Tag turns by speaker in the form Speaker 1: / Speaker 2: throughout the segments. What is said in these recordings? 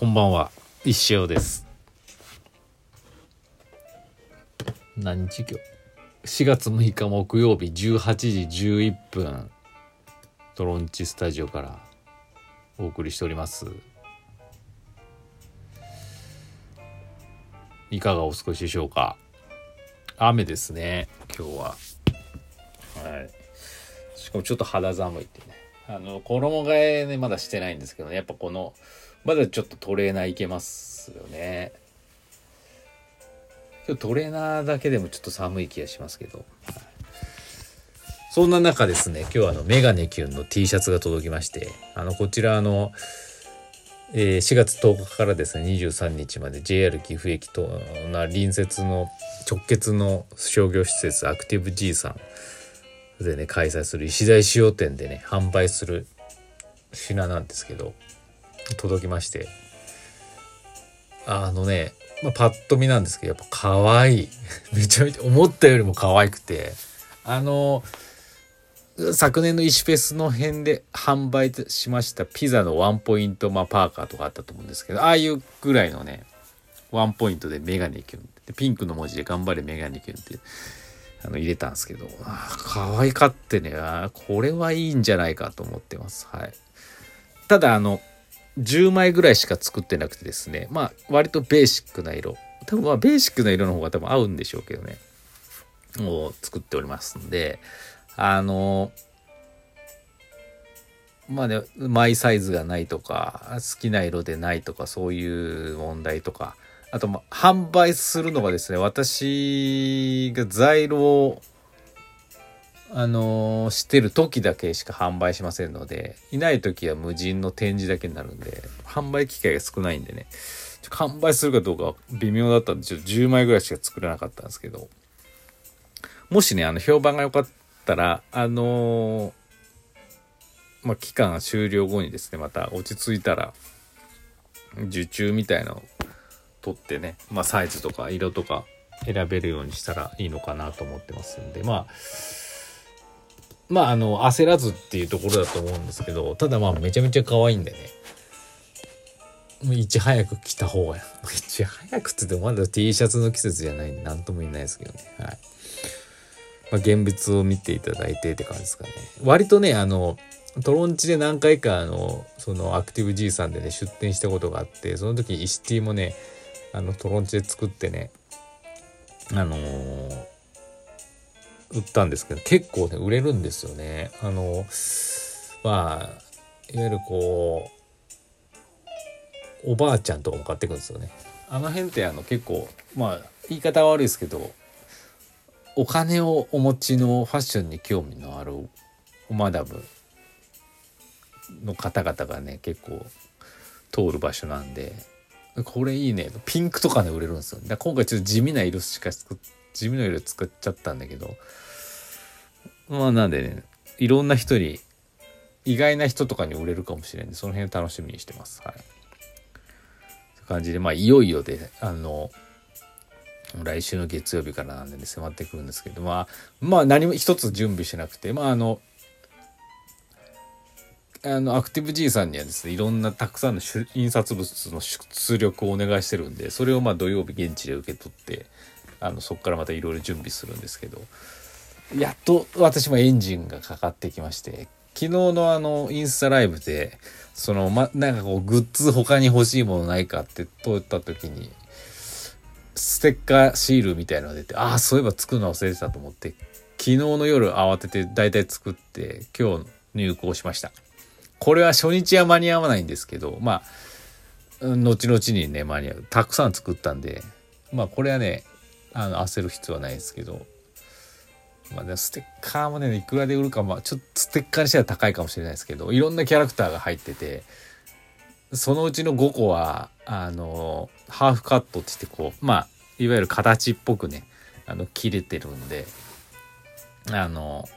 Speaker 1: こんばんは。石尾です。何日今日？4月6日木曜日18時11分。トロンチスタジオからお送りしております。いかがお過ごしでしょうか？雨ですね今日は。はい。しかもちょっと肌寒いってね。あの衣替えねまだしてないんですけどね。やっぱこのまだちょっとトレーナーいけますよね。今日トレーナーだけでもちょっと寒い気がしますけど、そんな中ですね今日はあのメガネキュンの T シャツが届きましてあのこちらあの、えー、4月10日からですね23日まで JR 岐阜駅とな隣接の直結の商業施設アクティブ G さんでね開催する石材使用店でね販売する品なんですけど。届きまして。あのね、まあ、パッと見なんですけどやっぱ可愛い。めちゃめちゃ思ったよりも可愛くて。あの昨年の石フェスの辺で販売しましたピザのワンポイント、まあ、パーカーとかあったと思うんですけどああいうぐらいのねワンポイントでメガネキュンってピンクの文字で頑張れメガネキュンってあの入れたんですけどあ可愛かってねこれはいいんじゃないかと思ってます。はい。ただあの10枚ぐらいしか作ってなくてですね。まあ割とベーシックな色。多分まあベーシックな色の方が多分合うんでしょうけどね。もう作っておりますんで。あのまあねマイサイズがないとか好きな色でないとかそういう問題とか。あと、まあ、販売するのがですね私が在庫あのー、してる時だけしか販売しませんので、いない時は無人の展示だけになるんで、販売機会が少ないんでね、販売するかどうか微妙だったんで、ちょっと10枚ぐらいしか作れなかったんですけど、もしね、あの、評判が良かったら、あのー、まあ、期間終了後にですね、また落ち着いたら、受注みたいのを取ってね、まあ、サイズとか色とか選べるようにしたらいいのかなと思ってますんで、まあ、まああの焦らずっていうところだと思うんですけどただまあめちゃめちゃ可愛いんでねいち早く着た方がいち早くって言ってもまだ T シャツの季節じゃないんで何とも言えないですけどねはい。まあ、現物を見ていただいてって感じですかね。割とね、あの、トロンチで何回か、あの、そのアクティブ G さんでね、出店したことがあって、その時、イシティもね、あの、トロンチで作ってね、あのー、売ったんですけど結構ね売れるんですよね。あのまあいわゆるこうおばあちゃんとかも買ってくんですよね。あの辺ってあの結構まあ言い方は悪いですけどお金をお持ちのファッションに興味のあるおマダムの方々がね結構通る場所なんでこれいいねピンクとかで売れるんですよ。だ今回ちょっと地味な色しか作って地味の色作っちゃったんだけどまあなんでねいろんな人に意外な人とかに売れるかもしれん。でその辺楽しみにしてます。はい。という感じでまあいよいよであの来週の月曜日からなんでね迫ってくるんですけどまあまあ何も一つ準備しなくてまああのあのアクティブ G さんにはですねいろんなたくさんの印刷物の出力をお願いしてるんでそれをまあ土曜日現地で受け取ってあのそこからまたいろいろ準備するんですけど。やっと私もエンジンがかかってきまして昨日のあのインスタライブでそのまなんかこうグッズ他に欲しいものないかって通った時にステッカーシールみたいのが出てああそういえば作るの忘れてたと思って昨日の夜慌てて大体作って今日入稿しました。これは初日は間に合わないんですけどまあ後々にね間に合う。たくさん作ったんでまあこれはねあの焦る必要はないですけど、まあね、ステッカーもねいくらで売るかまあちょっとステッカーにしては高いかもしれないですけどいろんなキャラクターが入っててそのうちの5個はあのハーフカットって言ってこうまあいわゆる形っぽくねあの切れてるんであの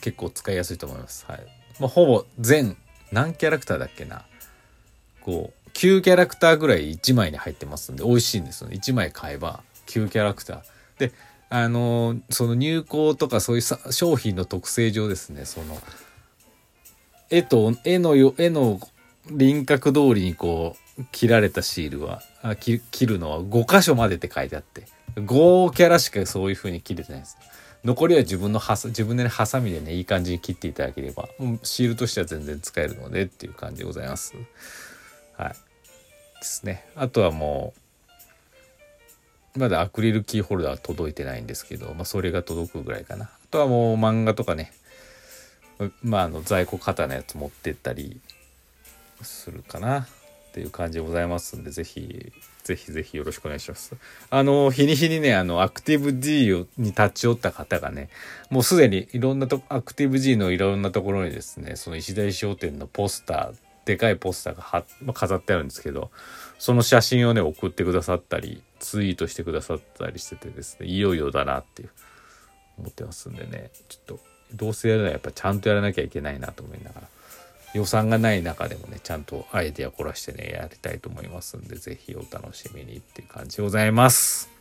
Speaker 1: 結構使いやすいと思います。はい。まあ、ほぼ全何キャラクターだっけなこう9キャラクターぐらい1枚に入ってますんで美味しいんですよね。1枚買えば9キャラクター。であのその入稿とかそういう商品の特性上ですねその絵と絵の絵の輪郭通りにこう切られたシールはあ切るのは5箇所までって書いてあって5キャラしかそういう風に切れてないです。残りは自分のはさ自分でねハサミでねいい感じに切っていただければシールとしては全然使えるのでっていう感じでございます。はい。ですね。あとはもうまだアクリルキーホルダー届いてないんですけど、まあ、それが届くぐらいかな。あとはもう漫画とかねまああの在庫型のやつ持ってったりするかな。っていう感じでございますんで、ぜひ、ぜひぜひよろしくお願いします。あの、日に日にね、あの、アクティブ D に立ち寄った方がね、もうすでにいろんなと、アクティブ G のいろんなところにですね、その石田商店のポスター、でかいポスターがは、まあ、飾ってあるんですけど、その写真をね、送ってくださったり、ツイートしてくださったりしててですね、いよいよだなっていう、思ってますんでね、ちょっと、どうせやるならやっぱちゃんとやらなきゃいけないなと思いながら。予算がない中でもねちゃんとアイデア凝らしてねやりたいと思いますんで是非お楽しみにっていう感じでございます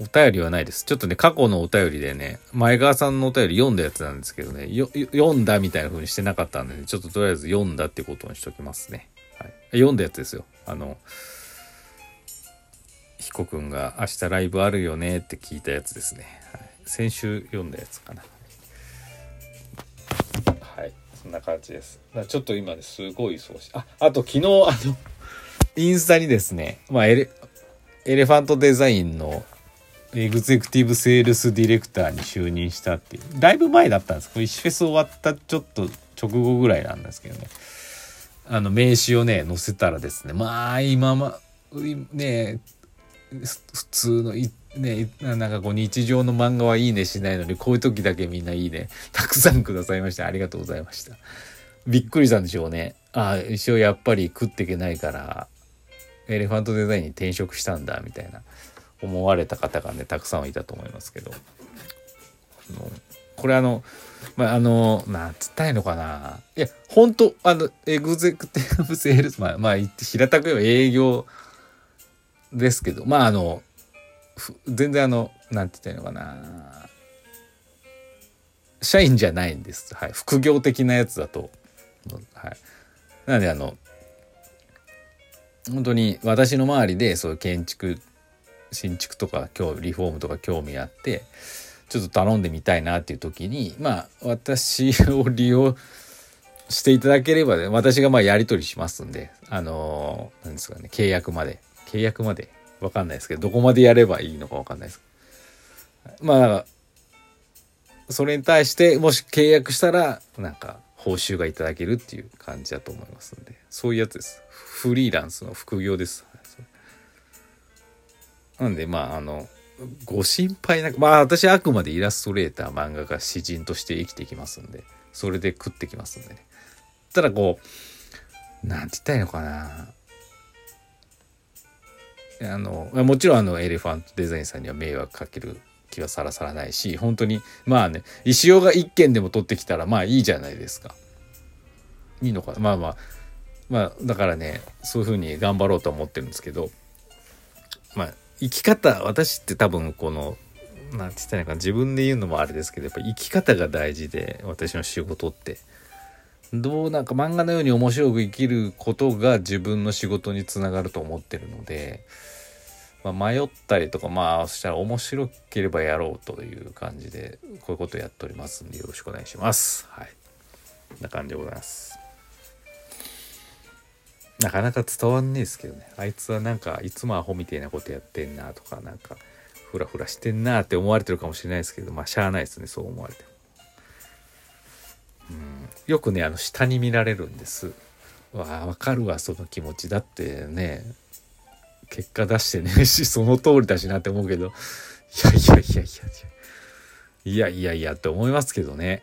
Speaker 1: お便りはないです。ちょっとね過去のお便りでね前川さんのお便り読んだやつなんですけどね読んだみたいな風にしてなかったんで、ね、ちょっととりあえず読んだってことにしときますね、はい、読んだやつですよ。あの彦君が明日ライブあるよねって聞いたやつですね、はい、先週読んだやつかな。はい。そんな感じです。ちょっと今ね、すごい忙しい。あ、あと昨日、あの、インスタにですね、まあエレ、エレファントデザインのエグゼクティブセールスディレクターに就任したっていう、だいぶ前だったんです。これ、石フェス終わったちょっと直後ぐらいなんですけどね。あの、名刺をね、載せたらですね、まあ、今ま、ね、普通のいね、なんかこう日常の漫画はいいねしないのにこういう時だけみんないいね。たくさんくださいましてありがとうございました。びっくりしたんでしょうね。ああ一応やっぱり食っていけないからエレファントデザインに転職したんだみたいな。思われた方がねたくさんいたと思いますけど。これあのまああのなんつったいのかな。いや本当あのエグゼクティブセールスまあまあ言って平たく言えば営業ですけど。まああの全然あのなんて言ったらいのかな。社員じゃないんです、はい、副業的なやつだと、はい、なのであの本当に私の周りでそういう建築新築とか今日リフォームとか興味あってちょっと頼んでみたいなっていう時にまあ私を利用していただければ、ね、私がまあやり取りしますんであの何ですかね契約まで契約まで？わかんないですけど、どこまでやればいいのかわかんないです。まあ、それに対してもし契約したら、なんか報酬がいただけるっていう感じだと思いますんで、そういうやつです。フリーランスの副業です。なんで、まあ、あの、ご心配なく、まあ私あくまでイラストレーター、漫画家、詩人として生きてきますんで、それで食ってきますんでね。ただこう、なんて言ったらいいのかな。あのもちろんあのエレファントデザインさんには迷惑かける気はさらさらないし本当にまあね石尾が1件でも取ってきたらまあいいじゃないですか。いいのかなまあまあまあだからねそういうふうに頑張ろうと思ってるんですけどまあ生き方私って多分この何て言ったらいいか自分で言うのもあれですけどやっぱ生き方が大事で私の仕事って。どうなんか漫画のように面白く生きることが自分の仕事につながると思ってるのでまあ、迷ったりとかまあそしたら面白ければやろうという感じでこういうことをやっておりますんでよろしくお願いします。はい。な感じでございます。なかなか伝わんねえですけどね。あいつはなんかいつもアホみたいなことやってんなとかなんかフラフラしてんなって思われてるかもしれないですけどまあしゃあないですねそう思われても。うん。よくねあの下に見られるんです。わあわかるわその気持ちだってね。結果出してねえしその通りだしなって思うけど。いやいやいやいやいやいやいやって思いますけどね。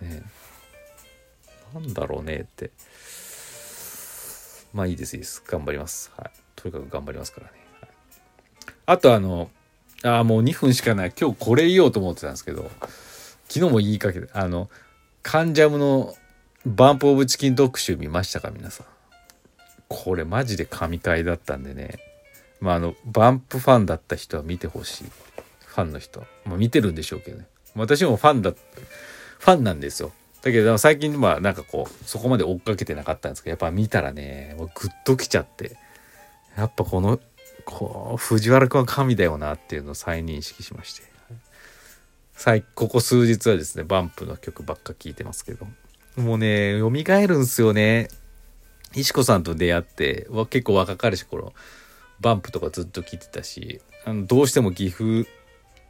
Speaker 1: ねなんだろうねって。まあいいですいいです。頑張ります。はい。とにかく頑張りますからね、はい、あとあのああもう2分しかない。今日これ言おうと思ってたんですけど昨日も言いかけてあのカンジャムのバンプオブチキン特集見ましたか皆さん。これマジで神回だったんでね。まああのバンプファンだった人は見てほしい。ファンの人、まあ、見てるんでしょうけどね。私もファンだファンなんですよ。だけど最近まあなんかこうそこまで追っかけてなかったんですけどやっぱ見たらねもうグッときちゃってやっぱこのこう藤原君は神だよなっていうのを再認識しまして。最ここ数日はですねバンプの曲ばっか聴いてますけど。もうね蘇るんすよね。石子さんと出会って結構若かりし頃バンプとかずっと聴いてたしあのどうしても岐阜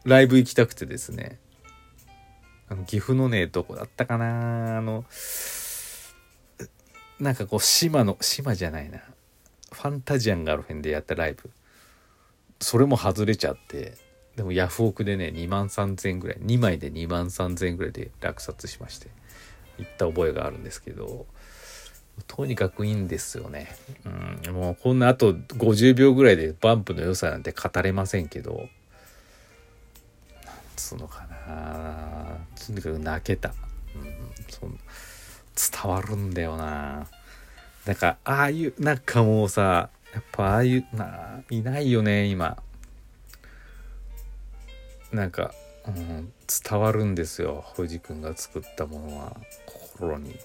Speaker 1: ライブ行きたくてですね。あの岐阜のねどこだったかな？あのなんかこう島の島じゃないなファンタジアンガールフェンでやったライブそれも外れちゃってでもヤフオクでね2万3000円ぐらい2枚で2万3000円ぐらいで落札しまして行った覚えがあるんですけどとにかくいいんですよね。うん、もうこんなあと50秒ぐらいでバンプの良さなんて語れませんけど、なんつうのかな。とにかく泣けた。うん、そ伝わるんだよな。なんか、ああいう、なんかもうさ、やっぱああいう、な、いないよね、今。なんか、うん、伝わるんですよ。藤君が作ったものは、心に。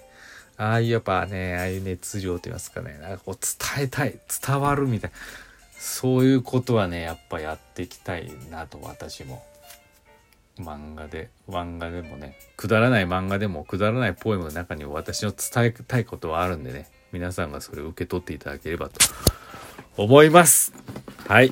Speaker 1: ああいうやっぱね、ああいう熱情と言いますかね、なんかこう伝えたい、伝わるみたいな、そういうことはね、やっぱやっていきたいなと私も。漫画で、漫画でもね、くだらない漫画でも、くだらないポエムの中にも私の伝えたいことはあるんでね、皆さんがそれを受け取っていただければと思います。はい。